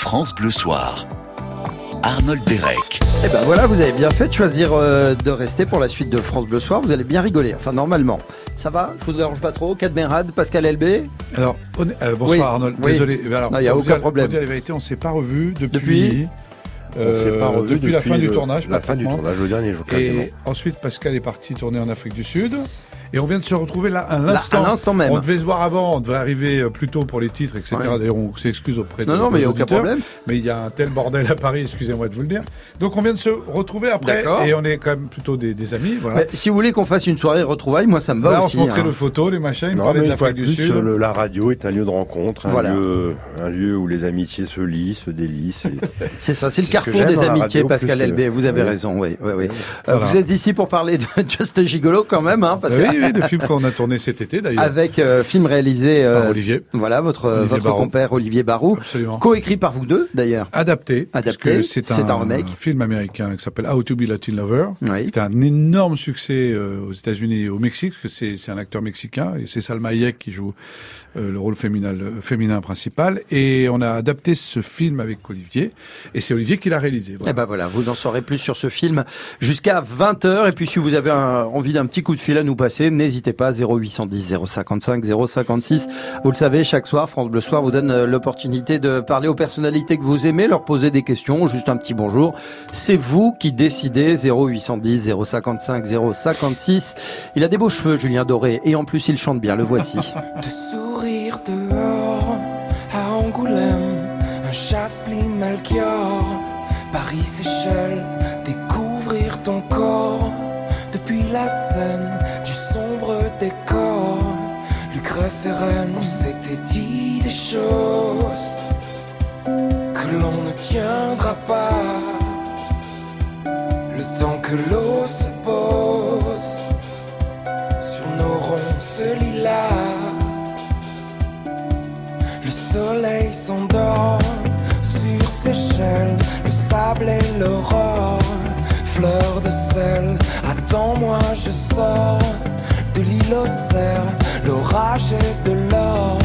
France Bleu Soir. Arnold Derek. Eh ben voilà, vous avez bien fait de choisir euh, de rester pour la suite de France Bleu Soir. Vous allez bien rigoler, enfin normalement. Ça va? Je vous dérange pas trop? Cadmerad, Pascal LB Alors, on est- euh, bonsoir Oui, Arnold, oui. désolé. Alors, Non, il y a aucun dire- problème. Pour dire la vérité, on ne s'est pas revu depuis, Depuis euh, On s'est pas revu depuis, la fin du tournage. La fin du tournage, le dernier jour quasiment. Et ensuite, Pascal est parti tourner en Afrique du Sud. Et on vient de se retrouver là à l'instant. à l'instant même. On devait se voir avant, on devait arriver euh, plus tôt pour les titres, etc. Ouais. D'ailleurs, on s'excuse auprès de Non, non, mais il n'y a aucun auditeurs. problème. Mais il y a un tel bordel à Paris, excusez-moi de vous le dire. Donc on vient de se retrouver après, D'accord. et on est quand même plutôt des, des amis. Voilà. Mais Si vous voulez qu'on fasse une soirée retrouvailles, moi ça me va Là, on aussi. se montrait hein. nos photos, les machins, il me Non, parlait mais de une fois l'Afrique du plus, Sud. le- la radio est un lieu de rencontre, un, Voilà. lieu, un lieu où les amitiés se lient, se délient. C'est ça, c'est le carrefour des amitiés, Pascal LB. Vous avez Oui. raison, oui. oui, oui. Euh. Vous êtes ici pour parler de Just Gigolo quand même, hein, parce que- oui, le film qu'on a tourné cet été d'ailleurs. avec euh, film réalisé euh, Par Olivier. Voilà, votre Olivier votre compère Olivier Barou, coécrit par vous deux d'ailleurs. Adapté. Adapté, C'est c'est un, un remake. film américain qui s'appelle How to be Latin Lover. Oui. C'est un énorme succès euh, aux États-Unis et au Mexique, parce que c'est un acteur mexicain et c'est Salma Hayek qui joue le rôle féminin, le féminin principal. Et on a adapté ce film avec Olivier, et c'est Olivier qui l'a réalisé. Voilà. Eh ben voilà, vous en saurez plus sur ce film jusqu'à 20h. Et puis si vous avez un- envie d'un petit coup de fil à nous passer, n'hésitez pas, 0810 055 056. Vous le savez, chaque soir, France Bleu Soir vous donne euh, l'opportunité de parler aux personnalités que vous aimez, leur poser des questions, juste un petit bonjour. C'est vous qui décidez, 0810 055 056. Il a des beaux cheveux, Julien Doré, et en plus il chante bien, le voici. de sourire dehors à Angoulême, un chasse-pline Melchior, Paris Seychelles, découvrir ton corps depuis la scène du sombre décor. Lucrèce et Rennes, on s'était dit des choses que l'on ne tiendra pas. Le temps que l'eau sable et l'aurore, fleur de sel. Attends-moi, je sors de l'île aux cerfs, l'orage et de l'or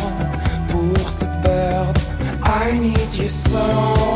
pour se perdre. I need you so,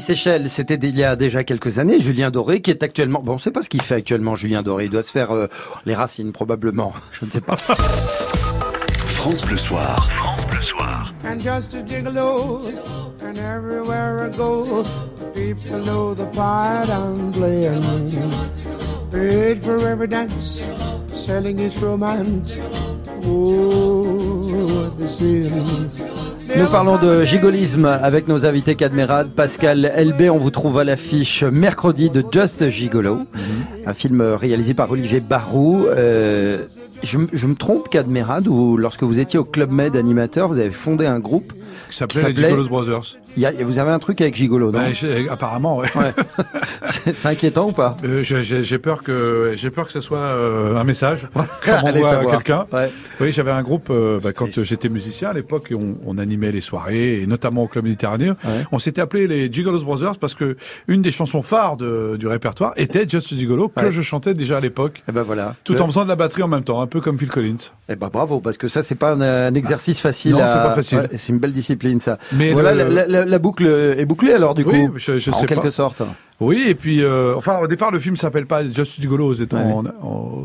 Paris-Seychelles, c'était il y a déjà quelques années. Julien Doré, qui est actuellement... Bon, on ne sait pas ce qu'il fait actuellement, Julien Doré. Il doit se faire euh, les racines, probablement. Je ne sais pas. France Bleu Soir. and just a gigolo. And everywhere I go, people know the part I'm playing. Paid for every dance, selling his romance. Oh, the ceiling. Nous parlons de gigolisme avec nos invités Cadmerade, Pascal LB. On vous trouve à l'affiche mercredi de Just Gigolo, un film réalisé par Olivier Barou. Euh, je, je me trompe, Cadmerade, ou lorsque vous étiez au Club Med animateur, vous avez fondé un groupe. Qui s'appelait les Gigolos Brothers. Il y a- vous avez un truc avec Gigolo, non Ben, apparemment, ouais. Ouais. C'est inquiétant ou pas Euh, j'ai- peur que j'ai peur que ce soit euh, un message qu'on envoie à quelqu'un. Ouais. Oui, j'avais un groupe euh, bah, quand j'étais musicien à l'époque, et on, on animait les soirées, et notamment au club méditerranéen. Ouais. On s'était appelé les Gigolos Brothers parce que une des chansons phares de- du répertoire était Just Gigolo que je chantais déjà à l'époque, Eh ben voilà. tout Le- en faisant de la batterie en même temps, un peu comme Phil Collins. Eh ben bravo, parce que ça c'est pas un, un exercice facile. Non, à- c'est pas facile. C'est une belle discipline ça. Mais voilà, le- la, la- la boucle est bouclée alors du Oui, coup. je, je en sais quelque pas. sorte. Oui, et puis, euh, enfin, au départ, le film s'appelle pas Just Gigolo, c'est Ouais. en, en-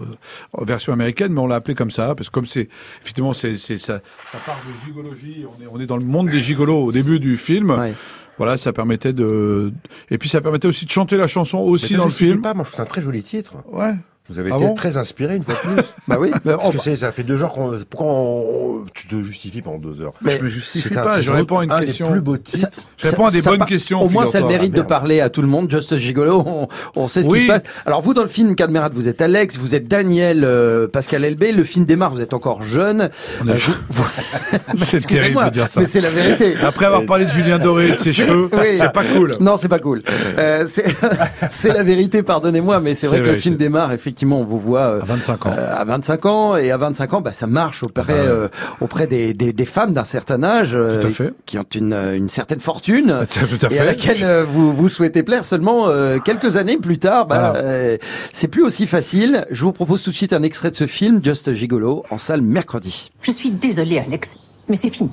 en version américaine, mais on l'a appelé comme ça, parce que comme c'est, effectivement, c'est, c'est, ça, ça part de gigologie, on est, on est dans le monde des gigolos au début du film. Ouais. Voilà, ça permettait de, et puis ça permettait aussi de chanter la chanson aussi dans le film. pas, moi je trouve ça un très joli titre. Ouais. Vous avez Ah été bon très inspiré une fois de plus. Bah oui. mais Parce on- que ça fait deux jours qu'on. Pourquoi on- tu te justifies pendant deux heures? Mais je me justifie un- pas, c'est je réponds à une un question. des plus beaux titres. ça- Je réponds à des bonnes par- questions, Au moins, ça le mérite de parler à tout le monde. Just Gigolo, on, on sait ce Oui. qui se passe. Alors vous, dans le film Cadmerat, vous êtes Alex, vous êtes Daniel, euh, Pascal Elbé. Le film démarre, vous êtes encore jeune. Euh, vous- C'est terrible de dire ça. Mais c'est la vérité. Après avoir parlé de Julien Doré et de ses cheveux, Oui. c'est pas cool. Non, c'est pas cool. Euh, c'est la vérité, pardonnez-moi, mais c'est vrai que le film démarre, effectivement, on vous voit euh, À 25 ans. euh, à 25 ans, et à 25 ans, bah, ça marche auprès, Ah bah euh, auprès des, des, des femmes d'un certain âge, euh, Tout à fait. qui ont une, une certaine fortune, Tout à et à laquelle euh, vous, vous souhaitez plaire seulement euh, quelques années plus tard. Bah, Voilà. euh, c'est plus aussi facile. Je vous propose tout de suite un extrait de ce film, Just Gigolo, en salle mercredi. Je suis désolée, Alex, mais c'est fini.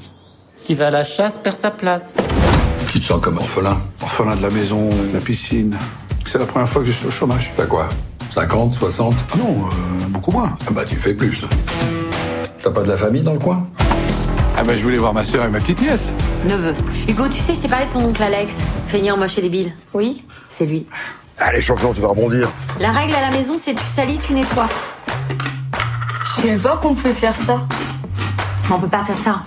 Qui va à la chasse perd sa place. Tu te sens comme orphelin Orphelin de la maison, de la piscine. C'est la première fois que je suis au chômage. T'as quoi? 50, 60 Ah non, euh, beaucoup moins. Ah bah tu fais plus. T'as pas de la famille dans le coin? Ah bah je voulais voir ma sœur et ma petite nièce. Neveu. Hugo, tu sais, je t'ai parlé de ton oncle Alex. Feignant, moche et débile. Oui, c'est lui. Allez, champion, tu vas rebondir. La règle à la maison, c'est tu salis, tu nettoies. Je savais pas qu'on pouvait faire ça. On peut pas faire ça.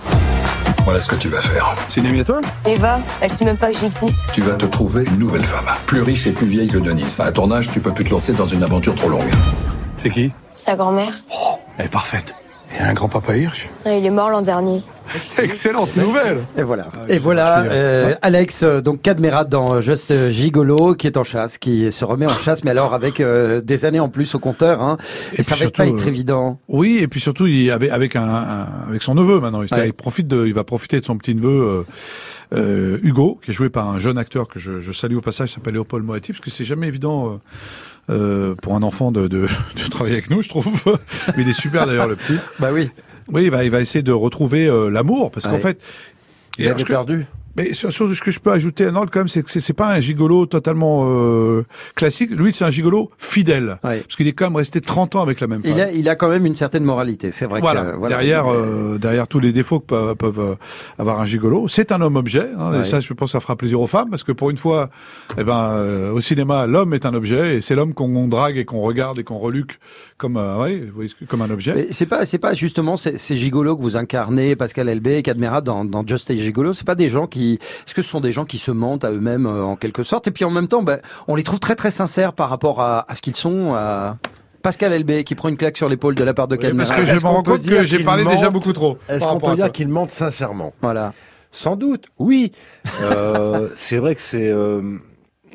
Voilà ce que tu vas faire. C'est une amie à toi Eva, elle sait même pas que j'existe. Tu vas te trouver une nouvelle femme, plus riche et plus vieille que Denise. À ton âge, tu peux plus te lancer dans une aventure trop longue. C'est qui? Sa grand-mère. Elle est parfaite. Et un grand-papa Hirsch. Il est mort l'an dernier. Excellente nouvelle. Et voilà. Ah, et voilà, euh, Ouais. Alex, euh, donc Cadmerat dans Just Gigolo, qui est en chasse, qui se remet en chasse, mais alors avec euh, des années en plus au compteur. Hein, et, Et ça va pas être euh, évident. Oui, et puis surtout, il avec avec un, un- avec son neveu maintenant. Il, Ouais. il profite de, il va profiter de son petit neveu euh, euh, Hugo, qui est joué par un jeune acteur que je, je salue au passage, qui s'appelle Léopold Moati, parce que c'est jamais évident. Euh, pour un enfant de, de, de travailler avec nous, je trouve. Mais il est super d'ailleurs le petit. Bah oui. Oui, il va, il va essayer de retrouver euh, l'amour, parce qu'en fait, Il alors, avait ce que- perdu. Mais sur, sur ce que je peux ajouter à Arnold quand même, c'est que c'est pas un gigolo totalement euh, classique. Lui, c'est un gigolo fidèle, Ouais. parce qu'il est quand même resté 30 ans avec la même femme. Il a, il a quand même une certaine moralité, c'est vrai. Voilà. que, voilà. Derrière, euh, derrière tous les défauts que peuvent, peuvent, euh, avoir un gigolo, c'est un homme objet. Hein. Et ça, je pense, ça fera plaisir aux femmes parce que pour une fois, eh ben, euh, au cinéma, l'homme est un objet et c'est l'homme qu'on drague et qu'on regarde et qu'on reluque comme, euh, ouais, comme un objet. Mais c'est pas, c'est pas justement ces, ces gigolos que vous incarnez, Pascal Elbé, Cadmerat dans, dans Just a Gigolo. C'est pas des gens qui, est-ce que ce sont des gens qui se mentent à eux-mêmes euh, en quelque sorte? Et puis en même temps, ben, on les trouve très très sincères par rapport à, à ce qu'ils sont. À... Pascal Elbé qui prend une claque sur l'épaule de la part de Oui, parce que je Est-ce me qu'on rends peut compte dire que j'ai parlé déjà beaucoup trop. Est-ce qu'on peut dire toi. qu'il mente sincèrement? Voilà. Sans doute, oui. Euh, c'est vrai que c'est. euh,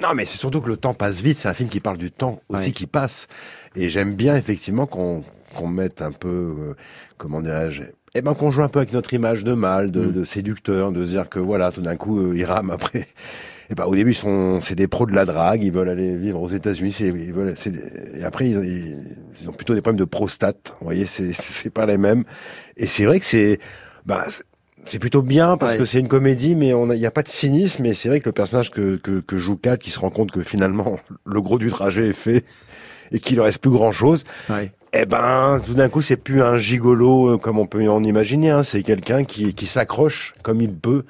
Non, mais c'est surtout que le temps passe vite. C'est un film qui parle du temps aussi Ouais. qui passe. Et j'aime bien effectivement qu'on qu'on mette un peu, euh, comment dirais-je, eh ben qu'on joue un peu avec notre image de mâle, de, Mm. de séducteur, de se dire que voilà, tout d'un coup, euh, ils rament après. Et ben au début, ils sont, c'est des pros de la drague. Ils veulent aller vivre aux États-Unis. Ils veulent, et après, ils, ils- ils ont plutôt des problèmes de prostate. Vous voyez, c'est c'est pas les mêmes. Et c'est vrai que c'est, bah, c'est- plutôt bien parce Ouais. que c'est une comédie, mais il n'y a pas de cynisme. Et c'est vrai que le personnage que, que, que joue Kat, qui se rend compte que finalement le gros du trajet est fait et qu'il ne reste plus grand chose, Ouais. Eh ben, tout d'un coup, c'est plus un gigolo euh, comme on peut en imaginer. Hein. C'est quelqu'un qui, qui s'accroche comme il peut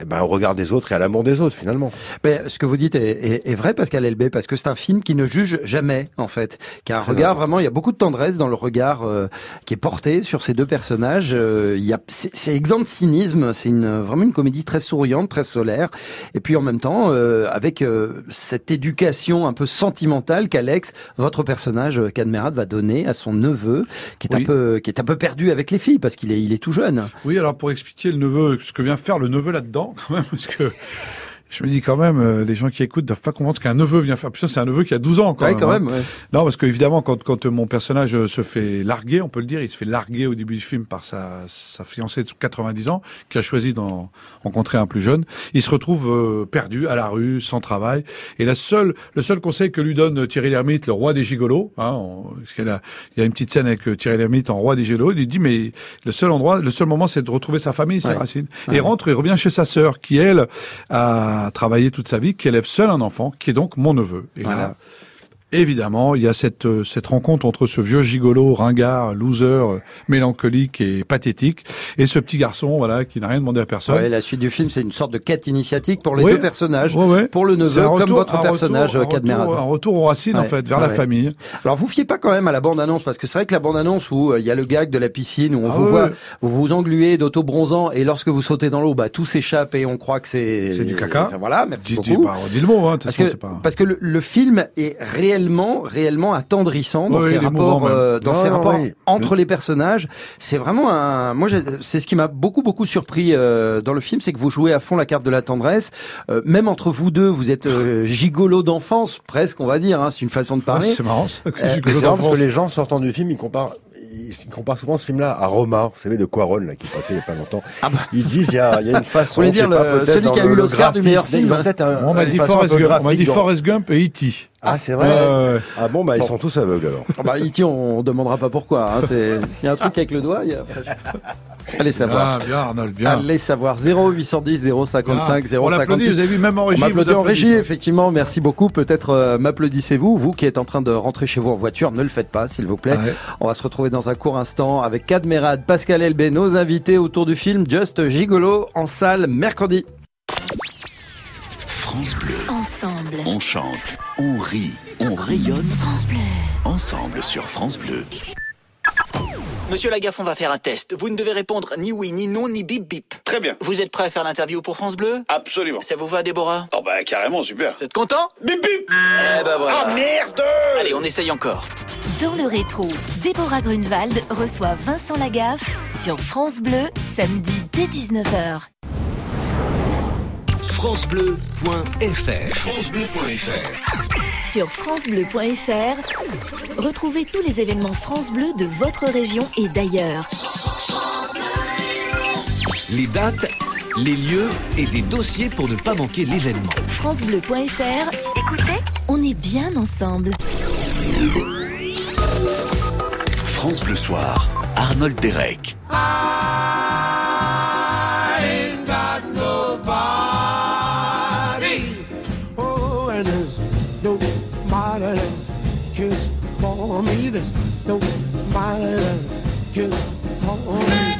eh ben, au regard des autres et à l'amour des autres, finalement. Mais ce que vous dites est, est, est vrai, Pascal Elbé, parce que c'est un film qui ne juge jamais, en fait. Qui a un Très regard important. vraiment, il y a beaucoup de tendresse dans le regard euh, qui est porté sur ces deux personnages. Euh, il y a, c'est c'est exempt de cynisme, c'est une, vraiment une comédie très souriante, très solaire. Et puis en même temps, euh, avec euh, cette éducation un peu sentimentale qu'Alex, votre personnage, euh, Cadmerat, va donner à son neveu, qui est Oui. un peu, qui est un peu perdu avec les filles, parce qu'il est, il est tout jeune. Oui, alors pour expliquer le neveu, ce que vient faire le neveu là-dedans, quand même, parce que je me dis quand même, euh, les gens qui écoutent doivent pas comprendre ce qu'un neveu vient faire. Puis ça, c'est un neveu qui a 12 ans, quand Ouais, même. quand hein. même, ouais. Non, parce que évidemment, quand, quand mon personnage euh, se fait larguer, on peut le dire, il se fait larguer au début du film par sa, sa fiancée de 90 ans, qui a choisi d'en rencontrer un plus jeune. Il se retrouve euh, perdu à la rue, sans travail. Et la seule, le seul conseil que lui donne Thierry Lhermitte, le roi des gigolos, hein, on- parce qu'il y a, il y a une petite scène avec euh, Thierry Lhermitte en roi des gigolos, il lui dit, mais le seul endroit, le seul moment, c'est de retrouver sa famille, ses Ouais. racines. Et rentre et revient chez sa sœur, qui elle a travaillé toute sa vie, qui élève seule un enfant, qui est donc mon neveu. Évidemment, il y a cette euh, cette rencontre entre ce vieux gigolo, ringard, loser, euh, mélancolique et pathétique, et ce petit garçon, voilà, qui n'a rien demandé à personne. Ouais, la suite du film, c'est une sorte de quête initiatique pour les Ouais. deux personnages, Ouais, pour le neveu un comme retour- votre un personnage, retour- un Cadmerat. retour- un retour aux racines, en fait, vers la famille. Alors vous fiez pas quand même à la bande-annonce parce que c'est vrai que la bande-annonce où euh, il y a le gag de la piscine où on Ah vous voit, vous vous engluez d'auto-bronzant et lorsque vous sautez dans l'eau, bah tout s'échappe et on croit que c'est C'est du caca. Voilà, merci beaucoup. bah, dis le mot, hein, parce façon, que pas- parce que le, le film est réellement réellement attendrissant dans Ouais, ses rapports euh, dans Non, ses non, rapports oui. entre les personnages. C'est vraiment un moi c'est ce qui m'a beaucoup beaucoup surpris euh, dans le film, c'est que vous jouez à fond la carte de la tendresse. Euh, même entre vous deux, vous êtes euh, gigolo d'enfance presque, on va dire. Hein, c'est une façon de Ah, parler. c'est marrant. Euh, C'est marrant parce que les gens sortant du film, ils comparent, ils, comparent souvent ce film-là à Roma, vous savez, de Quaron, là, qui est passé il y a pas longtemps. Ils disent, il y a, il y a une façon. Vous dire pas, le- celui qui a eu le l'Oscar du meilleur film. on m'a dit Forrest Gump, on m'a dit Forrest Gump et E.T. Ah, c'est vrai? Ah bon, bah, ils sont tous aveugles, alors. Ah bah, E.T., on demandera pas pourquoi. Hein, c'est... Il y a un truc avec le doigt. Il y a... Allez savoir. Bien, bien, Arnold, bien. Allez savoir. 0810 055 Bien. On l'applaudit, 056. vous avez vu, même en On régie, m'applaudit vous en régie, effectivement. Merci beaucoup. Peut-être euh, m'applaudissez-vous, vous qui êtes en train de rentrer chez vous en voiture. Ne le faites pas, s'il vous plaît. Ouais. On va se retrouver dans un court instant avec Cadmerad, Pascal Elbé, nos invités autour du film Just Gigolo en salle mercredi. France Bleu. Ensemble. On chante, on rit, on rayonne. France Bleu. Ensemble sur France Bleu. Monsieur Lagaffe, on va faire un test. Vous ne devez répondre ni oui, ni non, ni bip bip. Très bien. Vous êtes prêt à faire l'interview pour France Bleu? Absolument. Ça vous va, Déborah? Oh bah carrément, super. Vous êtes content? Bip bip Eh ben voilà. Ah merde Allez, on essaye encore. Dans le rétro, Déborah Grunewald reçoit Vincent Lagaffe sur France Bleu, samedi dès 19h. FranceBleu.fr FranceBleu.fr Sur FranceBleu.fr, retrouvez tous les événements France Bleu de votre région et d'ailleurs. Les dates, les lieux et des dossiers pour ne pas manquer l'événement. FranceBleu.fr, écoutez, on est bien ensemble. France Bleu Soir. Arnold Derek. For me. There's nobody that cares for me.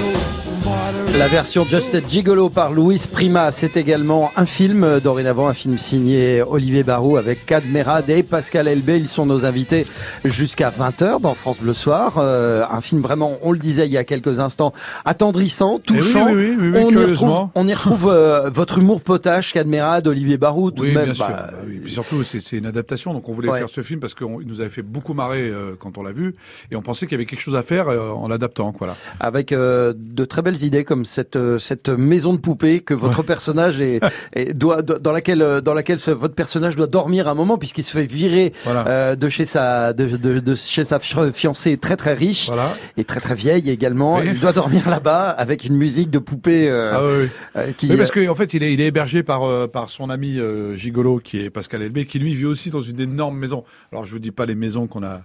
Nobody. La version Just a Gigolo par Louis Prima, c'est également un film, euh, dorénavant un film signé Olivier Barou avec Cadmerad et Pascal Elbé. Ils sont nos invités jusqu'à 20h dans France Bleu Soir. Euh, un film vraiment, on le disait il y a quelques instants, attendrissant, Eh oui, touchant. oui, oui, oui, oui, on, y retrouve, on y retrouve euh, votre humour potache, Cadmerad, Olivier Barou, tout Oui, de même. bien sûr. bah, Bah oui. Puis surtout, c'est c'est une adaptation, donc on voulait Ouais. faire ce film parce qu'il nous avait fait beaucoup marrer euh, quand on l'a vu, et on pensait qu'il y avait quelque chose à faire euh, en l'adaptant. Voilà. avec euh, de très belles idées comme cette euh, cette maison de poupée que votre personnage est, est- doit doit- dans laquelle euh, dans laquelle ce- votre personnage doit dormir un moment puisqu'il se fait virer Voilà. euh, de chez sa de, de, de chez sa fi- fiancée très très riche Voilà. et très très vieille également. Oui. Il doit dormir là-bas avec une musique de poupée euh, Ah oui, oui. qui Oui, parce qu'en en fait, il est, il est hébergé par, euh, par son ami euh, Gigolo, qui est Pascal Elbé, qui lui vit aussi dans une énorme maison. Alors, je vous dis pas les maisons qu'on a,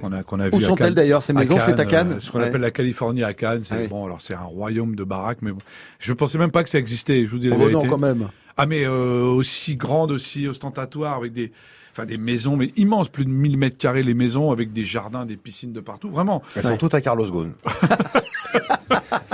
qu'on a, qu'on a vues Où sont-elles d'ailleurs, ces maisons? C'est à Cannes euh, Ce qu'on Ouais. appelle la Californie à Cannes. C'est Ah oui. bon, alors c'est un royaume de baraques, mais bon, je pensais même pas que ça existait. Je vous dis la Oh, bah vérité. non quand même. Ah mais euh, aussi grande, aussi ostentatoire, avec des enfin des maisons mais immenses, plus de 1000 mètres carrés les maisons avec des jardins, des piscines de partout, vraiment. Elles sont toutes à Carlos Ghosn.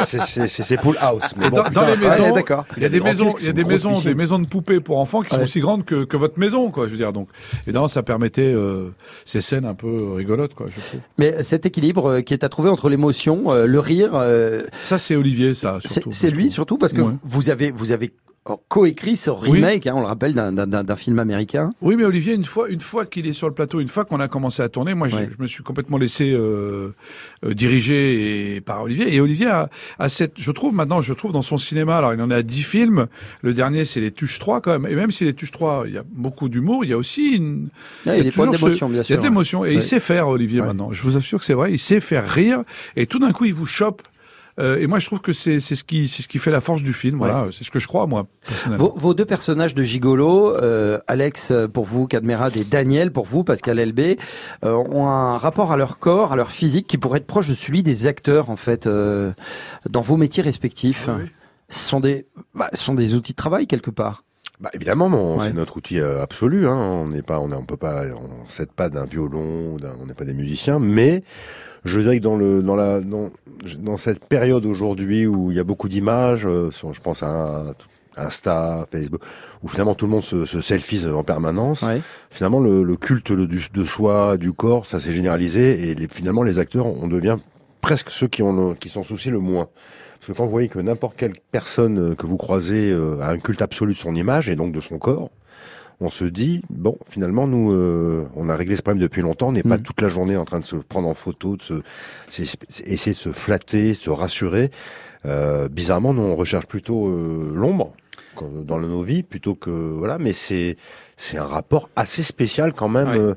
c'est c'est- c'est- c'est Pool House. Mais bon, dans, putain, dans les maisons, il y a des maisons, il y a des maisons, piscine. des maisons de poupées pour enfants qui sont aussi grandes que, que votre maison, quoi. Je veux dire, donc, évidemment, ça permettait euh, ces scènes un peu rigolotes, quoi. Je trouve. Mais cet équilibre euh, qui est à trouver entre l'émotion, euh, le rire, euh, Ça, c'est Olivier, ça. c'est surtout, c'est je lui surtout parce que Ouais. vous avez vous avez coécrit ce Oui. remake, hein, on le rappelle, d'un- d'un d'un- d'un film américain. Oui, mais Olivier, une fois, une fois qu'il est sur le plateau, une fois qu'on a commencé à tourner, moi, je, Ouais. je me suis complètement laissé euh, euh, diriger et, par Olivier. Et Olivier a, a cette, je trouve maintenant, je trouve dans son cinéma, alors il en a 10 films. Le dernier, c'est les Tuches 3 quand même. Et même si les Tuches 3, il y a beaucoup d'humour, il y a aussi une, Ah, il y a des d'émotion, bien Il y sûr. a de l'émotion. Et Ouais. il sait faire, Olivier, Ouais. maintenant. Je vous assure que c'est vrai. Il sait faire rire. Et tout d'un coup, il vous chope. Euh, et moi, je trouve que c'est c'est ce qui c'est ce qui fait la force du film. Voilà, c'est ce que je crois moi. Vos, vos deux personnages de gigolo, euh, Alex pour vous, Cadmerade et Daniel pour vous, Pascal Elbé, euh, ont un rapport à leur corps, à leur physique qui pourrait être proche de celui des acteurs en fait euh, dans vos métiers respectifs. Ce sont des, bah, ce sont des outils de travail quelque part. Bah, évidemment, Ouais. c'est notre outil euh, absolu. Hein. On n'est pas, on, est- on peut pas, on s'aide pas d'un violon, on n'est pas des musiciens, mais je dirais que dans le, dans la, dans, dans cette période aujourd'hui où il y a beaucoup d'images, euh, je pense à un- Insta, Facebook, où finalement tout le monde se, se selfie en permanence. Ouais. Finalement, le, le culte de soi, du corps, ça s'est généralisé et les, finalement les acteurs, on devient presque ceux qui, ont le- qui s'en soucient le moins. Parce que quand vous voyez que n'importe quelle personne euh, que vous croisez euh, a un culte absolu de son image et donc de son corps, on se dit bon, finalement nous, euh, on a réglé ce problème depuis longtemps. On n'est pas Mm. toute la journée en train de se prendre en photo, de se, essayer de se flatter, se rassurer. Euh, bizarrement, nous on recherche plutôt euh, l'ombre dans nos vies plutôt que voilà. Mais c'est c'est un rapport assez spécial quand même. Ouais. euh,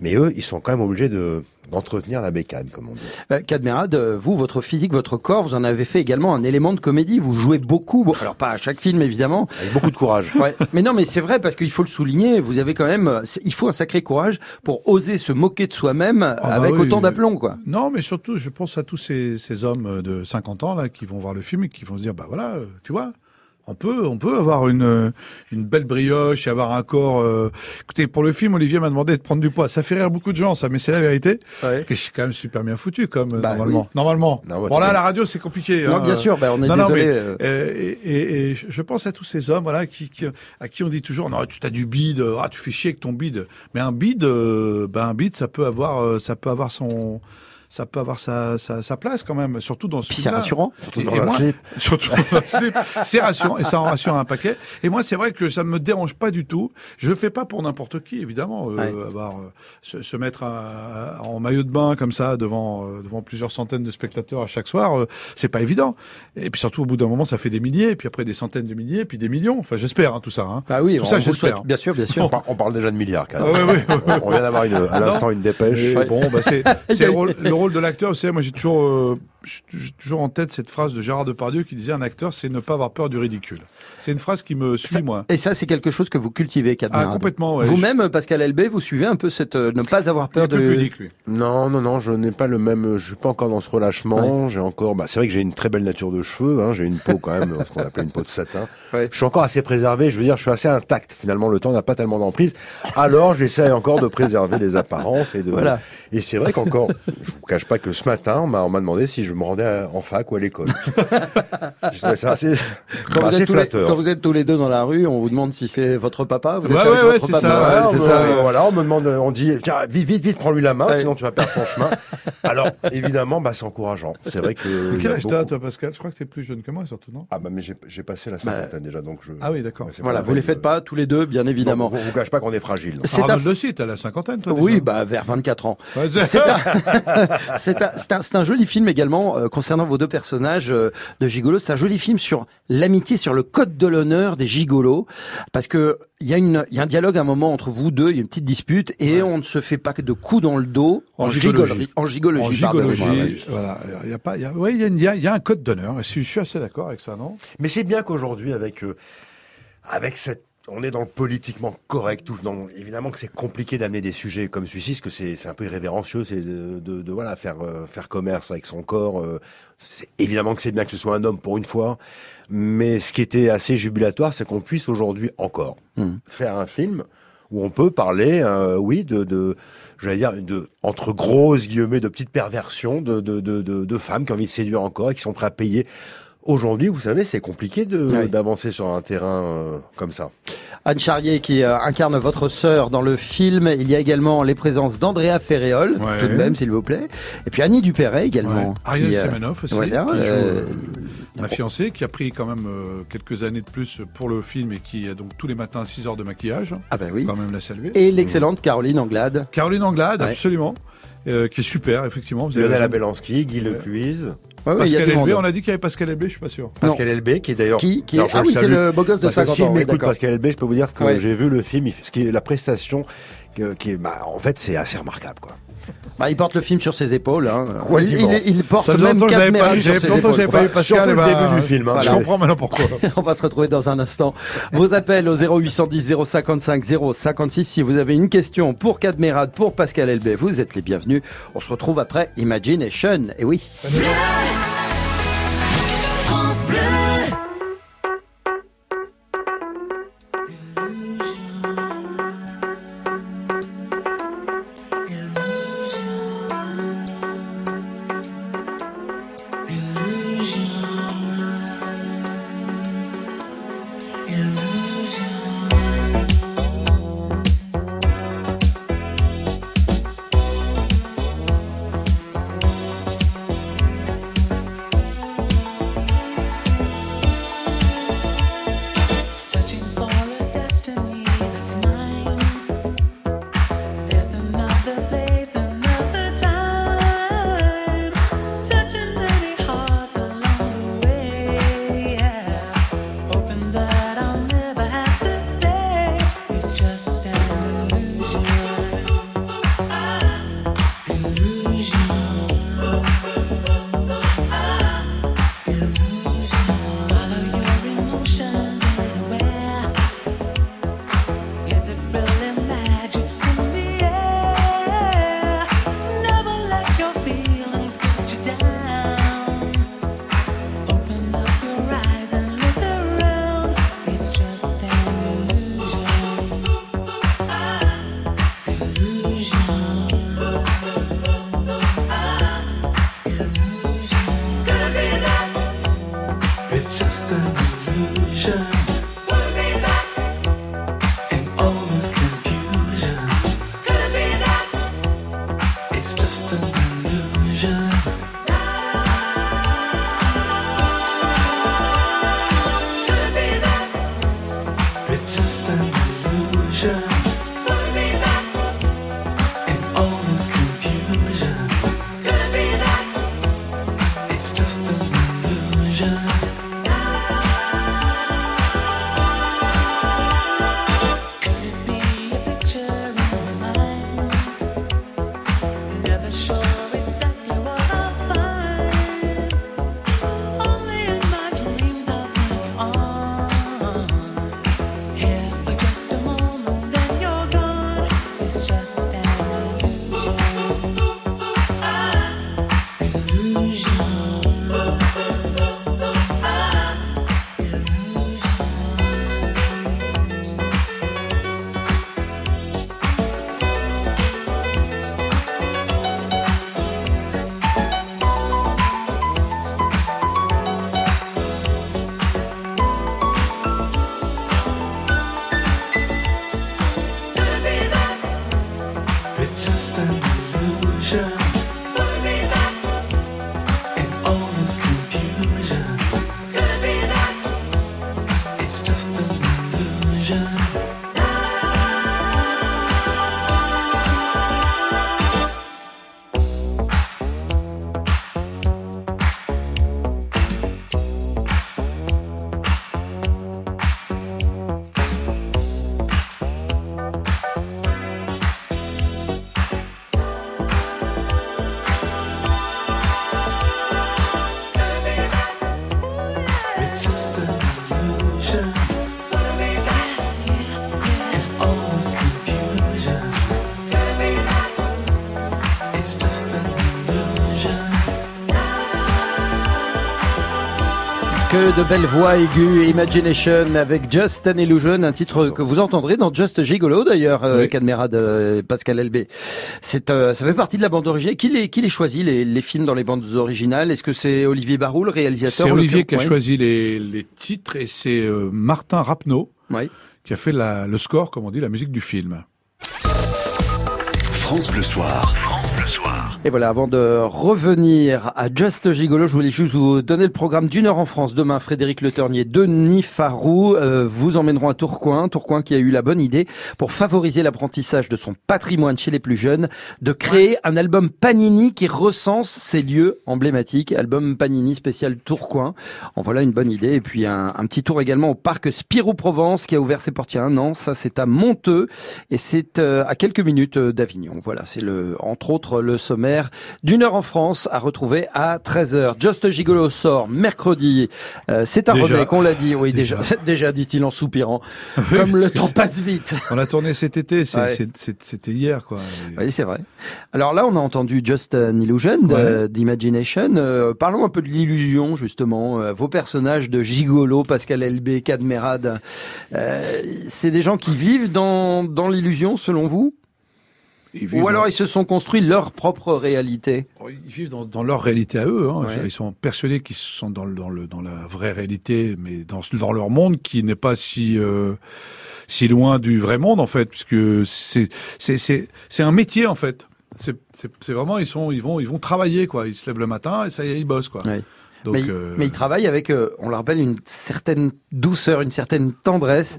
mais eux, ils sont quand même obligés de d'entretenir la bécane, comme on dit. Euh, Cadmerade, euh, vous, votre physique, votre corps, vous en avez fait également un élément de comédie. Vous jouez beaucoup, bon, alors pas à chaque film évidemment. Avec beaucoup de courage. Ouais. Mais non, mais c'est vrai parce qu'il faut le souligner. Vous avez quand même, c'est- il faut un sacré courage pour oser se moquer de soi-même Ah bah avec oui. autant d'aplomb, quoi. Non, mais surtout, je pense à tous ces, ces hommes euh, de 50 ans là qui vont voir le film et qui vont se dire, bah voilà, euh, tu vois, on peut, on peut avoir une une belle brioche et avoir un corps. euh, Écoutez, pour le film, Olivier m'a demandé de prendre du poids. Ça fait rire beaucoup de gens, ça, mais c'est la vérité. Parce que je suis quand même super bien foutu, comme euh, Bah normalement. oui. Normalement. Non, ouais, bon là, t'as- à la radio, c'est compliqué. Non, hein. bien sûr, bah, on est Non, non, désolé, mais, euh. euh, et, et, et je pense à tous ces hommes, voilà, qui, qui à qui on dit toujours, non, tu as du bide, ah, tu fais chier avec ton bide. Mais un bide, euh, ben un bide, ça peut avoir, ça peut avoir son ça peut avoir sa, sa, sa place quand même, surtout dans ce Puis c'est rassurant. Et- dans et moi- surtout dans slip. C'est rassurant et ça en rassure un paquet. Et moi, c'est vrai que ça ne me dérange pas du tout. Je le fais pas pour n'importe qui, évidemment. Euh, Ouais. avoir, euh, se, se mettre à- en maillot de bain comme ça devant euh, devant plusieurs centaines de spectateurs à chaque soir, euh, c'est pas évident. Et puis surtout, au bout d'un moment, ça fait des milliers, et puis après des centaines de milliers, et puis des millions. Enfin, j'espère hein, tout ça. Hein. Bah oui, tout on ça, j'espère. souhaite. Bien sûr, bien On sûr. par- on parle déjà de milliards, quand Ah même. ouais, ouais, ouais. On vient d'avoir une, à l'instant une dépêche. Bon, bah c'est le rôle, rôle de l'acteur. Vous savez, moi j'ai toujours euh, j'ai toujours en tête cette phrase de Gérard Depardieu qui disait un acteur, c'est ne pas avoir peur du ridicule. C'est une phrase qui me suit Ça- moi. Et ça, c'est quelque chose que vous cultivez, Cadmerade. Ah complètement. Ouais. Vous-même, Pascal Elbé, vous suivez un peu cette euh, ne pas avoir peur de. pudique, lui. Non, non, non, je n'ai pas le même. Je suis pas encore dans ce relâchement. J'ai encore. Bah, c'est vrai que j'ai une très belle nature de cheveux. Hein, j'ai une peau quand même, ce qu'on appelle une peau de satin. Ouais. Je suis encore assez préservé. Je veux dire, je suis assez intact. Finalement, le temps n'a pas tellement d'emprise. Alors, j'essaie encore de préserver les apparences et de. Voilà. Et c'est vrai qu'encore, je vous cache pas que ce matin, on m'a, on m'a demandé si je me rendais à- en fac ou à l'école. je trouvais ça assez, Quand vous, assez êtes tous les, flatteur. quand vous êtes tous les deux dans la rue, on vous demande si c'est votre papa. Vous êtes Ouais, avec ouais, votre papa. ça, Ouais, on- ça. ouais. Voilà, on me demande, on dit, tiens, vite, vite, vite, prends-lui la main, Ouais. sinon tu vas perdre ton chemin. Alors, évidemment, bah, c'est encourageant. C'est vrai que. Quel a âge t'as, toi, Pascal? Je crois que t'es plus jeune que moi, surtout, non? Ah bah mais j'ai, passé la cinquantaine déjà donc je. Ah oui, d'accord. Voilà, vous les faites pas tous les deux, bien évidemment. Bon, vous, vous cache pas qu'on est fragile. C'est aussi, t'as la cinquantaine, toi. Oui, bah vers 24 ans. Ouais, C'est un, c'est un, c'est un, c'est un joli film également euh, concernant vos deux personnages euh, de gigolos. C'est un joli film sur l'amitié, sur le code de l'honneur des gigolos, parce que il y a une, il y a un dialogue à un moment entre vous deux, il y a une petite dispute et on ne se fait pas que de coups dans le dos En en, gigologie. en gigologie. En pardon. gigologie, voilà. Il y a pas, il y a, ouais, il y a, une- il y a- il y a un code d'honneur. Je suis, je suis assez d'accord avec ça, non? Mais c'est bien qu'aujourd'hui avec euh, avec cette on est dans le politiquement correct, tout dans, évidemment que c'est compliqué d'amener des sujets comme celui-ci, parce que c'est, un peu irrévérencieux, c'est de, de, de, voilà faire euh, faire commerce avec son corps. euh, évidemment que c'est bien que ce soit un homme pour une fois, mais ce qui était assez jubilatoire, c'est qu'on puisse aujourd'hui encore Mhm. faire un film où on peut parler, euh, oui, de, de j'allais dire, de, entre grosses guillemets, de petites perversions de, de, de, de, femmes qui ont envie de séduire encore et qui sont prêts à payer. Aujourd'hui, vous savez, c'est compliqué Oui. d'avancer sur un terrain euh, comme ça. Anne Charrier qui euh, incarne votre sœur dans le film. Il y a également les présences d'Andrea Ferréol, Ouais. tout de même, s'il vous plaît. Et puis Annie Dupéret également. Ouais. Ariel qui, euh, Semenoff aussi, voilà, qui joue euh, euh, ma fiancée, qui a pris quand même euh, quelques années de plus pour le film et qui a donc tous les matins 6 heures de maquillage. Ah ben oui. Quand même la saluer. Et l'excellente Caroline Anglade. Caroline Anglade, Ouais. absolument, euh, qui est super, effectivement. Vous avez Lionel raison. Abelanski, Guy Lecuise. Ouais, Pascal. Elbé, on a dit qu'il y avait Pascal Elbé, je suis pas sûr. Pascal Elbé, qui est d'ailleurs. Qui- qui est- ah oui, c'est le beau gosse de Parce que 50 si ans, d'accord. Pascal Elbé, je peux vous dire que Ouais. j'ai vu le film, il fait- ce qui est la prestation, qui est, bah, en fait, c'est assez remarquable, quoi. Bah, il porte le film sur ses épaules. Hein. Il, Quasiment. il- il porte Ça faisait même je pas- sur ses longtemps que épaules. j'avais pas Enfin, Pascal, le bah, début du film, hein. Je Voilà. comprends maintenant pourquoi. On va se retrouver dans un instant. Vos appels au 0810 055 056 si vous avez une question pour Cadmerade, pour Pascal Elbé, vous êtes les bienvenus. On se retrouve après Imagination. Et oui. De belles voix aiguës, Imagination avec Just an Illusion, un titre que vous entendrez dans Just Gigolo d'ailleurs, euh, Oui. Pascal Elbé. C'est, euh, ça fait partie de la bande originale. Qui les, qui les choisit les, les films dans les bandes originales? Est-ce que c'est Olivier Barou, le réalisateur C'est Olivier qui a choisi les, les titres et c'est euh, Martin Rapneau Oui. qui a fait la- le score, comme on dit, la musique du film. France Bleu Soir. Et voilà, avant de revenir à Just Gigolo, je voulais juste vous donner le programme d'une heure en France. Demain, Frédéric Le Ternier, Denis Farou euh, vous emmèneront à Tourcoing. Tourcoing qui a eu la bonne idée, pour favoriser l'apprentissage de son patrimoine chez les plus jeunes, de créer un album Panini qui recense ces lieux emblématiques. Album Panini spécial Tourcoing. En voilà une bonne idée. Et puis un, un petit tour également au parc Spirou Provence qui a ouvert ses portes il y a un an. Ça, c'est à Monteux et c'est euh, à quelques minutes euh, d'Avignon. Voilà, c'est le, entre autres, le d'une heure en France à retrouver à 13h. Just Gigolo sort mercredi. Euh, c'est un remake, on l'a dit. Oui, déjà, déjà dit-il en soupirant. Comme le temps passe vite. On a tourné cet été, Ouais. c'était hier, quoi. Oui, c'est vrai. Alors là, on a entendu Just an Illusion Ouais. d'Imagination. Euh, parlons un peu de l'illusion, justement. Euh, vos personnages de Gigolo, Pascal Elbé, Cadmerade, euh, c'est des gens qui vivent dans, dans l'illusion, selon vous? Ou alors dans- ils se sont construits leur propre réalité Ils vivent dans, dans leur réalité à eux. Hein. Ouais. Ils sont persuadés qu'ils sont dans, le, dans, le, dans la vraie réalité, mais dans, dans leur monde qui n'est pas si euh, si loin du vrai monde en fait, puisque c'est c'est c'est c'est un métier en fait. C'est vraiment ils sont ils vont ils vont travailler quoi. Ils se lèvent le matin et ça y est ils bossent quoi. Donc mais, euh, mais ils travaillent avec, euh, on le rappelle, une certaine douceur, une certaine tendresse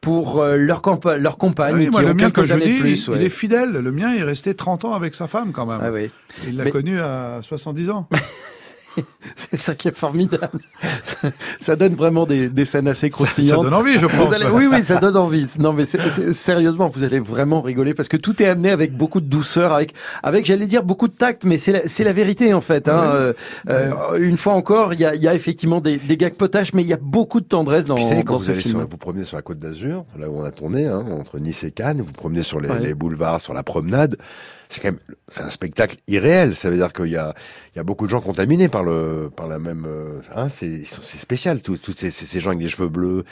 pour euh, leur, compa leur compagne oui, qui moi, le mien que je dis, plus. il ouais. est fidèle. Le mien est resté 30 ans avec sa femme quand même. Ah oui. Il l'a Mais- connu à 70 ans. C'est ça qui est formidable. Ça, ça donne vraiment des, des scènes assez croustillantes. donne envie, je pense. allez- oui, oui, ça donne envie. Non, mais sérieusement, vous allez vraiment rigoler parce que tout est amené avec beaucoup de douceur, avec, avec j'allais dire beaucoup de tact, mais c'est la, la vérité en fait. Hein. Euh, euh, une fois encore, il y a, y a effectivement des, des gags potaches, mais il y a beaucoup de tendresse dans, savez, dans ce film. sur- vous promenez sur la côte d'Azur, là où on a tourné, hein, entre Nice et Cannes, vous promenez sur les, Ouais. les boulevards, sur la promenade, c'est quand même un spectacle irréel. Ça veut dire qu'il y a, il y a beaucoup de gens contaminés par le par la même. euh, hein, c'est spécial, tous tous ces, ces gens avec des cheveux bleus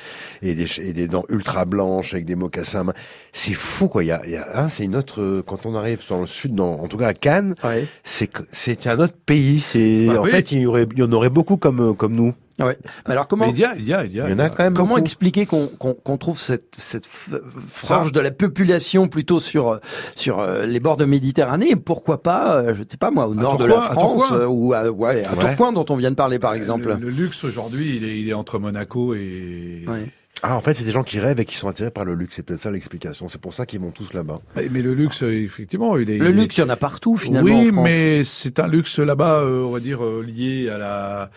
et des, che- et des dents ultra blanches avec des mocassins. C'est fou quoi. Il y a, il y a hein, c'est une autre. euh, Quand on arrive dans le sud, dans, en tout cas à Cannes, c'est c'est un autre pays. C'est Bah en oui. fait il y aurait il y en aurait beaucoup comme comme nous. Ouais. Mais alors comment Mais il y a, il y a, il y a. Il y en a quand même Comment beaucoup. expliquer qu'on trouve cette, frange de la population plutôt sur sur euh, les bords de Méditerranée et pourquoi pas, euh, je ne sais pas moi, au nord de la à France euh, ou à, ouais, à Ouais. Tourcoing dont on vient de parler par exemple. Le, le luxe aujourd'hui, il est, il est entre Monaco et. Ah, en fait, c'est des gens qui rêvent et qui sont attirés par le luxe. C'est peut-être ça l'explication. C'est pour ça qu'ils vont tous là-bas. Mais, mais le luxe, euh, effectivement, il est. Le il est- luxe, il y en a partout finalement. Oui, en France. mais c'est un luxe là-bas, euh, on va dire euh, lié à la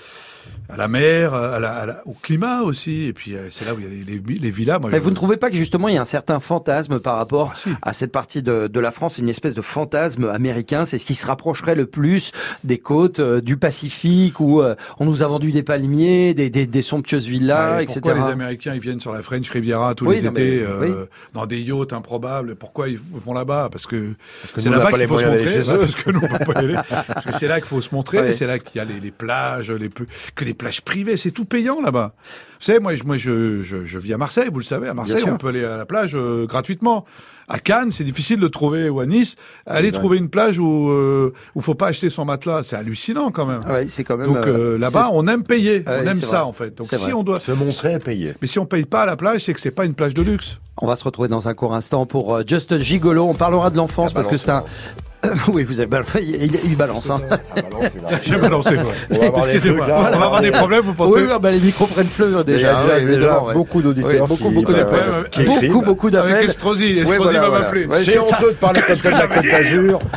à la mer, à la, à la- au climat aussi. Et puis euh, c'est là où il y a les, les, les villas. Moi, Mais je- vous ne trouvez pas que justement il y a un certain fantasme par rapport Ah, à cette partie de, de la France, une espèce de fantasme américain, c'est ce qui se rapprocherait le plus des côtes euh, du Pacifique où euh, on nous a vendu des palmiers, des, des, des somptueuses villas, etc. pourquoi les Américains ils viennent sur la French Riviera tous Oui, les non, mais- étés euh, dans des yachts improbables Pourquoi ils vont là-bas? Parce que, c'est là-bas pas qu'il faut se montrer. Parce que nous on peut pas y aller. Parce que c'est là qu'il faut se montrer. Ouais. C'est là qu'il y a les, les plages, les que les plages privées. C'est tout payant là-bas. Vous savez, moi, je, moi, je, je, je vis à Marseille. Vous le savez, à Marseille, on peut aller à la plage euh, gratuitement. À Cannes, c'est difficile de trouver ou à Nice, aller Ouais. trouver une plage où euh, où faut pas acheter son matelas, c'est hallucinant quand même. Ah ouais, c'est quand même. Donc euh, euh, là-bas, on aime payer, Ouais, on aime ça vrai. en fait. Donc si vrai. on doit Se montrer payer. mais si on paye pas à la plage, c'est que c'est pas une plage de luxe. On va se retrouver dans un court instant pour euh, Just Gigolo. On parlera de l'enfance parce que c'est un. oui, vous avez balancé. Il, il balance. Hein. J'ai balancé. On va avoir des Excusez-moi. on va avoir des problèmes, vous pensez Oui, ah bah, les micros prennent feu déjà. Il y a déjà- il y a déjà ouais. beaucoup d'auditeurs beaucoup, qui- beaucoup bah, d'appels. écrivent. beaucoup, beaucoup d'appels. Avec Estrosi, Estrosi va m'appeler. C'est honteux de parler comme ça de la Côte d'Azur.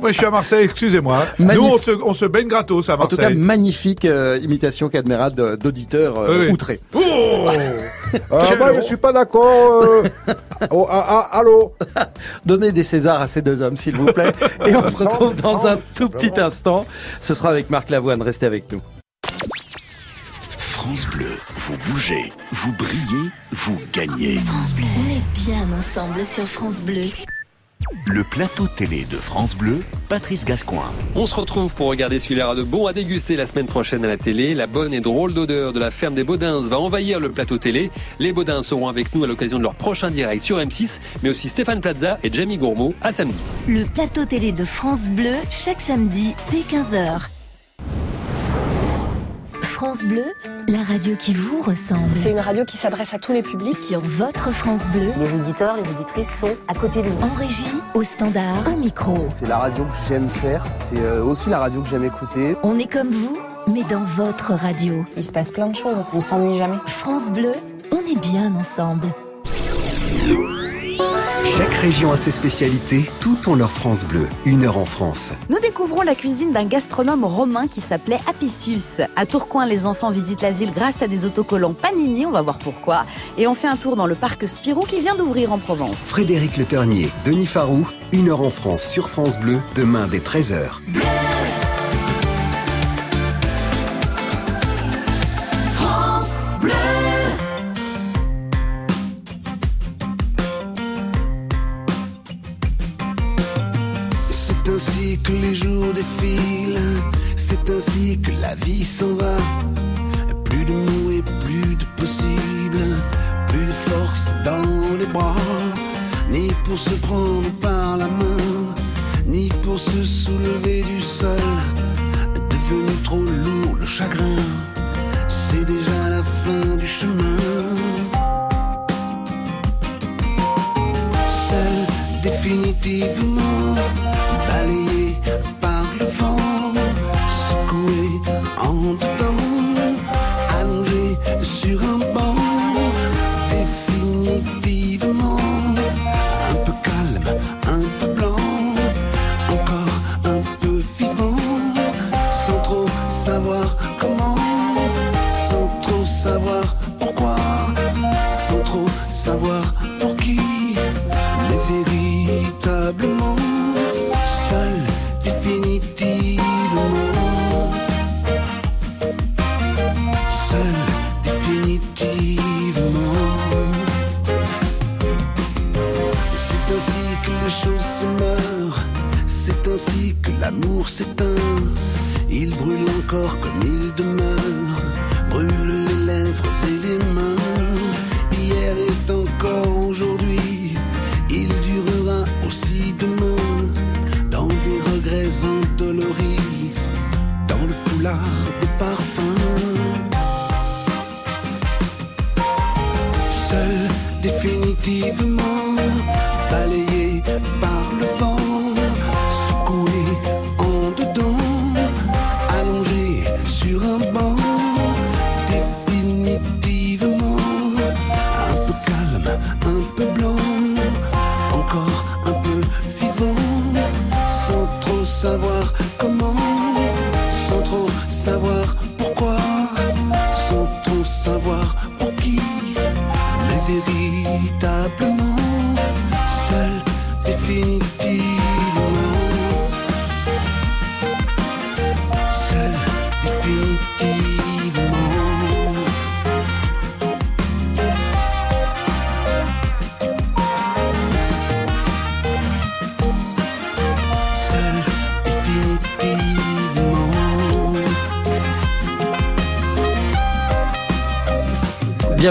Moi, je suis à Marseille, excusez-moi. Magnif- Nous, on se, on se baigne gratos à En tout cas, Marseille. magnifique euh, imitation Cadmerade de- d'auditeurs euh, Oui, oui. outrés. Oh Ah, moi, je suis pas d'accord. euh. Oh, ah, ah, allô Donnez des Césars à ces deux hommes, s'il vous plaît. Et on se retrouve dans un tout petit instant. Ce sera avec Marc Lavoine. Restez avec nous. France Bleu, vous bougez, vous brillez, vous gagnez. France Bleu. On est bien ensemble sur France Bleu. Le plateau télé de France Bleu, Patrice Gascoin. On se retrouve pour regarder ce qu'il y aura de bon à déguster la semaine prochaine à la télé. La bonne et drôle d'odeur de la ferme des Baudins va envahir le plateau télé. Les Baudins seront avec nous à l'occasion de leur prochain direct sur M6, mais aussi Stéphane Plaza et Jamie Gourmaud à samedi. Le plateau télé de France Bleu, chaque samedi dès 15h. France Bleu, la radio qui vous ressemble. C'est une radio qui s'adresse à tous les publics. Sur votre France Bleu. Les auditeurs, les auditrices sont à côté de nous. En régie, au standard, au micro. C'est la radio que j'aime faire, c'est euh, aussi la radio que j'aime écouter. On est comme vous, mais dans votre radio. Il se passe plein de choses, on s'ennuie jamais. France Bleu, on est bien ensemble. Chaque région a ses spécialités, tout ont leur France Bleu. Une heure en France. Nous découvrons la cuisine d'un gastronome romain qui s'appelait Apicius. À Tourcoing, les enfants visitent la ville grâce à des autocollants Panini, on va voir pourquoi. Et on fait un tour dans le parc Spirou qui vient d'ouvrir en Provence. Frédéric Le Ternier, Denis Farou, une heure en France sur France Bleu, demain dès 13h. S'en va.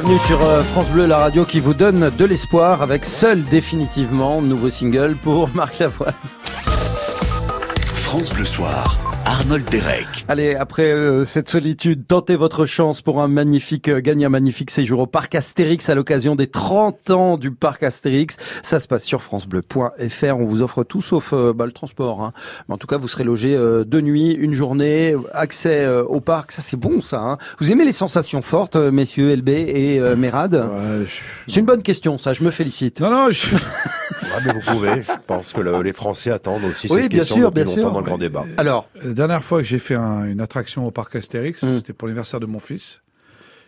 Bienvenue sur euh, France Bleu, la radio qui vous donne de l'espoir avec Seul définitivement, nouveau single pour Marc Lavoine. France Bleu Soir, Arnold Derek. Allez, après euh, cette solitude, tentez votre chance pour un magnifique, euh, gagner un magnifique séjour au parc Astérix à l'occasion des 30 ans du parc Astérix. Ça se passe sur francebleu.fr. On vous offre tout sauf euh, bah, le transport. Hein. Mais en tout cas, vous serez logé euh, deux nuits, une journée, accès euh, au parc. Ça, c'est bon, ça. Hein. Vous aimez les sensations fortes, euh, messieurs LB et euh, Mérad? C'est une bonne question, ça. Je me félicite. Non, non, je... Ah, mais vous pouvez. Je pense que le- les Français attendent aussi Oui, cette bien question sûr, depuis bien longtemps sûr. dans le grand débat. Alors, La dernière fois que j'ai fait un- une attraction au parc Astérix, Mm. c'était pour l'anniversaire de mon fils.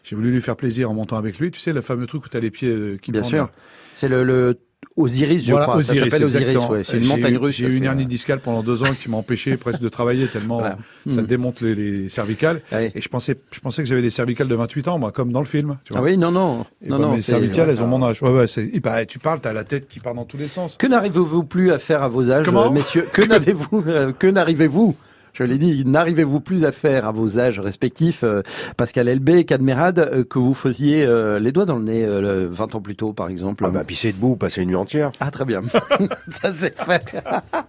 J'ai voulu lui faire plaisir en montant avec lui. Tu sais, le fameux truc où tu as les pieds euh, qui bien pendent, sûr. C'est le, le Osiris, je Voilà, crois. ça Osiris, s'appelle Osiris, ouais. C'est une montagne eu- russe. J'ai eu une hernie discale pendant deux ans qui m'a empêché presque de travailler tellement Voilà. ça Mm. démonte les, les cervicales. Et je pensais, je pensais que j'avais des cervicales de 28 ans, moi, comme dans le film. Tu vois. Ah oui, non, non. Et non, bah, non, mes cervicales, ouais, elles ça- ont mon âge. Ouais, ouais, tu parles, t'as la tête qui part dans tous les sens. Que n'arrivez-vous plus à faire à vos âges, Comment? messieurs? Que n'avez-vous euh, Que n'arrivez-vous je l'ai dit, n'arrivez-vous plus à faire à vos âges respectifs, euh, Pascal Elbé et Cadmerade, euh, que vous faisiez euh, les doigts dans le nez euh, le- 20 ans plus tôt, par exemple Ah bah, pisser debout, passer une nuit entière. Ah, très bien. Ça, c'est fait.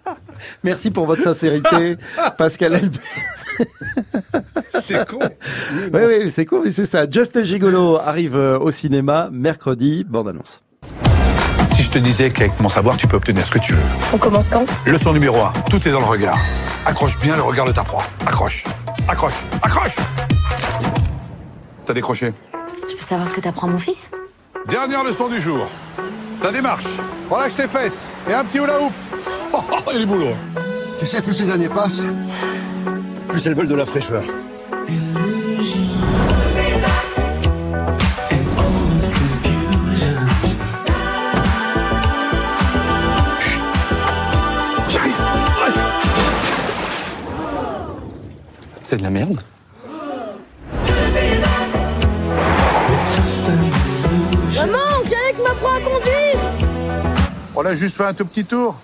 Merci pour votre sincérité, Pascal Elbé. C'est con. Oui, oui, c'est cool, mais c'est ça. Just Gigolo arrive au cinéma mercredi, bande-annonce. Si je te disais qu'avec mon savoir, tu peux obtenir ce que tu veux. On commence quand? Leçon numéro 1, tout est dans le regard. Accroche bien le regard de ta proie. Accroche, accroche, accroche T'as décroché? Je peux savoir ce que t'apprends mon fils? Dernière leçon du jour. Ta démarche. Relâche tes fesses et un petit hula hoop. Oh, il est boulot. Tu sais, plus les années passent, plus elles veulent de la fraîcheur. C'est de la merde. Maman, Oncle Alex m'apprend à conduire On a juste fait un tout petit tour.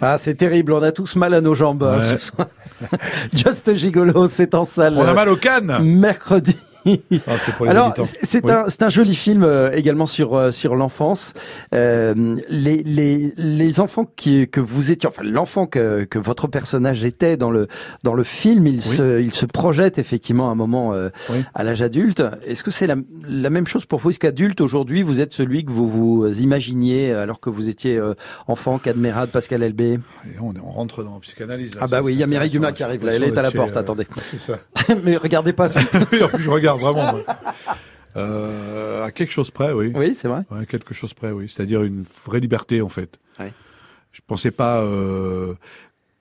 Ah, c'est terrible, on a tous mal à nos jambes hein, Ouais. ce soir. Just Gigolo, c'est en salle. On a mal aux cannes. Mercredi. Ah, c'est pour les Alors, c'est Oui. un, c'est un joli film euh, également sur euh, sur l'enfance. Euh, les, les les enfants qui que vous étiez, enfin l'enfant que que votre personnage était dans le dans le film, il se il se projette effectivement à un moment euh, à l'âge adulte. Est-ce que c'est la la même chose pour vous Est-ce qu'adulte aujourd'hui vous êtes celui que vous vous imaginiez alors que vous étiez euh, enfant, Cadmerade, Pascal Elbé? On, on rentre dans la psychanalyse. là. Ah bah oui, il y a Mireille. Dumas qui arrive là, elle est à la porte, euh, attendez. C'est ça. Mais regardez pas ça. Oui, je regarde vraiment. Euh, à quelque chose près, oui. Oui, c'est vrai. Ouais, quelque chose près, oui. C'est-à-dire une vraie liberté, en fait. Ouais. Je pensais pas euh,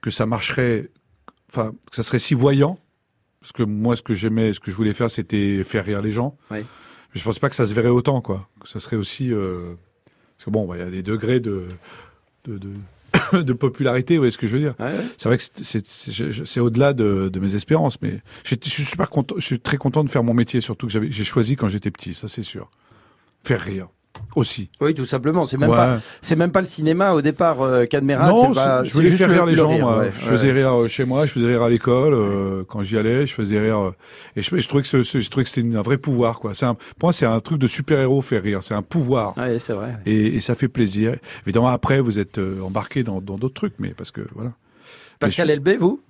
que ça marcherait, enfin, que ça serait si voyant. Parce que moi, ce que j'aimais, ce que je voulais faire, c'était faire rire les gens. Mais je pensais pas que ça se verrait autant, quoi. Que ça serait aussi. euh, Parce que bon, bah, il y a des degrés de. de, de... de popularité, vous voyez ce que je veux dire. C'est vrai que c'est- au-delà de, de mes espérances, mais je, suis super content, je suis très content de faire mon métier, surtout que j'ai choisi quand j'étais petit, ça c'est sûr. Faire rire aussi. Oui, tout simplement. C'est même Ouais. pas, c'est même pas le cinéma au départ, euh, Cadmerade. non, c'est pas, je c'est voulais juste faire rire les le gens. moi. ouais, je ouais. faisais rire euh, chez moi, je faisais rire à l'école euh, quand j'y allais, je faisais rire. euh, et je, je trouvais que ce- ce- je trouvais que c'était un vrai pouvoir, quoi. C'est un, pour moi, c'est un truc de super héros faire rire. C'est un pouvoir. Ouais, c'est vrai. Et, et ça fait plaisir. Évidemment, après, vous êtes euh, embarqué dans dans d'autres trucs, mais parce que voilà. Pascal Elbé, vous?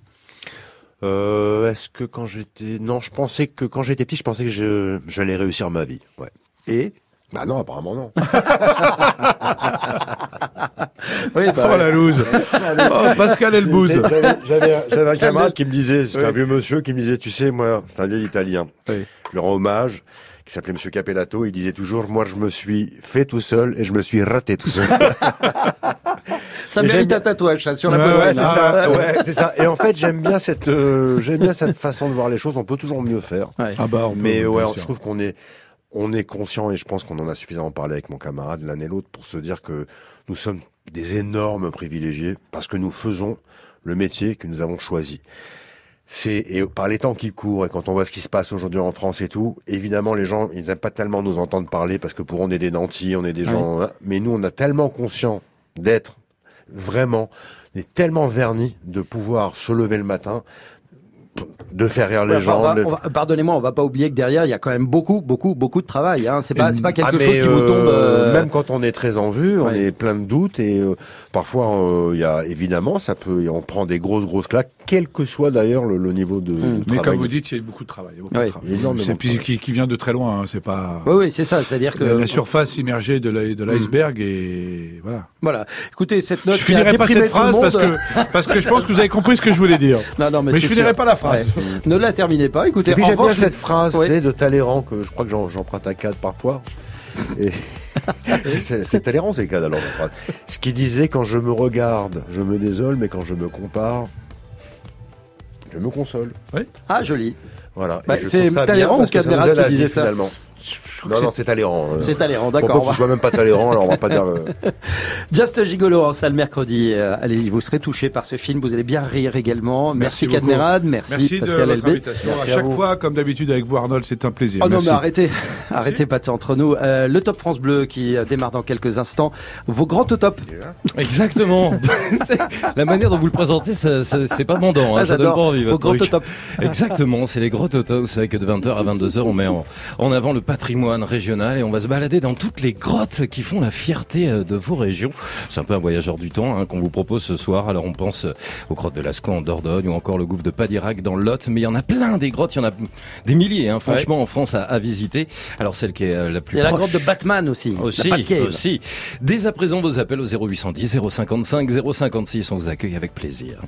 Euh, est-ce que quand j'étais... Non, je pensais que quand j'étais petit, je pensais que je, j'allais réussir ma vie. Ouais. Et? Bah non, apparemment non. Oui, bah, oh la loose. oh, Pascal Elbouze. J'avais, un camarade qui me disait, c'était Oui. un vieux monsieur qui me disait, tu sais, moi, c'est un vieil italien. Je lui rends hommage, qui s'appelait Monsieur Capellato. Il disait toujours, moi, je me suis fait tout seul et je me suis raté tout seul. ça mérite j'aime- un tatouage, ça, sur la Ouais, ouais, poitrine. c'est hein. ça. Ouais, c'est ça. Et en fait, j'aime bien cette, euh, j'aime bien cette façon de voir les choses. On peut toujours mieux faire. Ah bah, on peut, Mais ouais, je trouve qu'on est, on est conscient et je pense qu'on en a suffisamment parlé avec mon camarade l'un et l'autre pour se dire que nous sommes des énormes privilégiés parce que nous faisons le métier que nous avons choisi. C'est et par les temps qui courent et quand on voit ce qui se passe aujourd'hui en France et tout, évidemment les gens ils n'aiment pas tellement nous entendre parler parce que pour on est des nantis, on est des gens, hein. mais nous on a tellement conscience d'être vraiment, on est tellement vernis de pouvoir se lever le matin, de faire rire les Ouais, gens. de- Pardonnez-moi, on va pas oublier que derrière, il y a quand même beaucoup, beaucoup, beaucoup de travail. Hein. C'est pas, c'est pas quelque Ah, chose qui vous euh, tombe. euh, Même quand on est très en vue, on Ouais. est plein de doutes et euh, parfois euh, il y a évidemment ça peut, on prend des grosses grosses claques, quel que soit d'ailleurs le, le niveau de, de Mais travail. comme vous dites, il y a beaucoup de travail. il y a beaucoup de Ouais. travail. C'est qui, qui vient de très loin. hein, c'est pas. Oui, oui, c'est ça. C'est-à-dire que la, la surface immergée de la- de Hmm. l'iceberg et voilà. Voilà. Écoutez, cette note. je finirai pas cette phrase parce que parce que je pense que vous avez compris ce que je voulais dire. Non, non, mais, je finirai pas la phrase. Ouais. Ne la terminez pas. Écoutez, Et puis j'aime bien cette phrase de Talleyrand que je crois que j'emprunte à Cad parfois. Et c'est Talleyrand, c'est Cad alors. cette phrase. Ce qui disait quand je me regarde, je me désole, mais quand je me compare, je me console. Ah, joli. Voilà. Bah, c'est Talleyrand ou aide qui disait ça finalement. Non, non, c'est Talleyrand. euh. C'est Talleyrand, Faut d'accord. on que va- ce soit même pas Talleyrand, alors on va pas dire. euh, Just Gigolo en salle mercredi. Euh, Allez-y, vous serez touchés par ce film. Vous allez bien rire également. Merci. Cadmerade, merci, Merci de Pascal votre Elbé. invitation. Merci à chaque vous. fois, comme d'habitude avec vous, Arnold, c'est un plaisir. Oh non, mais arrêtez, arrêtez pas de ça entre nous. Euh, le Top France Bleu qui euh, démarre dans quelques instants. Vos grands au top. Exactement. La manière dont vous le présentez, ça, ça- c'est pas mandant, hein, Ah, ça donne pas envie. Au votre grand truc. top. Exactement, c'est les gros totos. Vous savez que de 20h à 22h, on met en, en avant le patrimoine régional et on va se balader dans toutes les grottes qui font la fierté euh, de vos régions. C'est un peu un voyageur du temps hein, qu'on vous propose ce soir. Alors on pense euh, aux grottes de Lascaux en Dordogne ou encore le gouffre de Padirac dans le Lot. Mais il y en a plein des grottes, il y en a des milliers, hein, franchement, en France à, à visiter. Alors celle qui est euh, la plus Il y a la grotte de Batman aussi. aussi, la aussi. Dès à présent, vos appels au 0810 055 056, on vous accueille avec plaisir.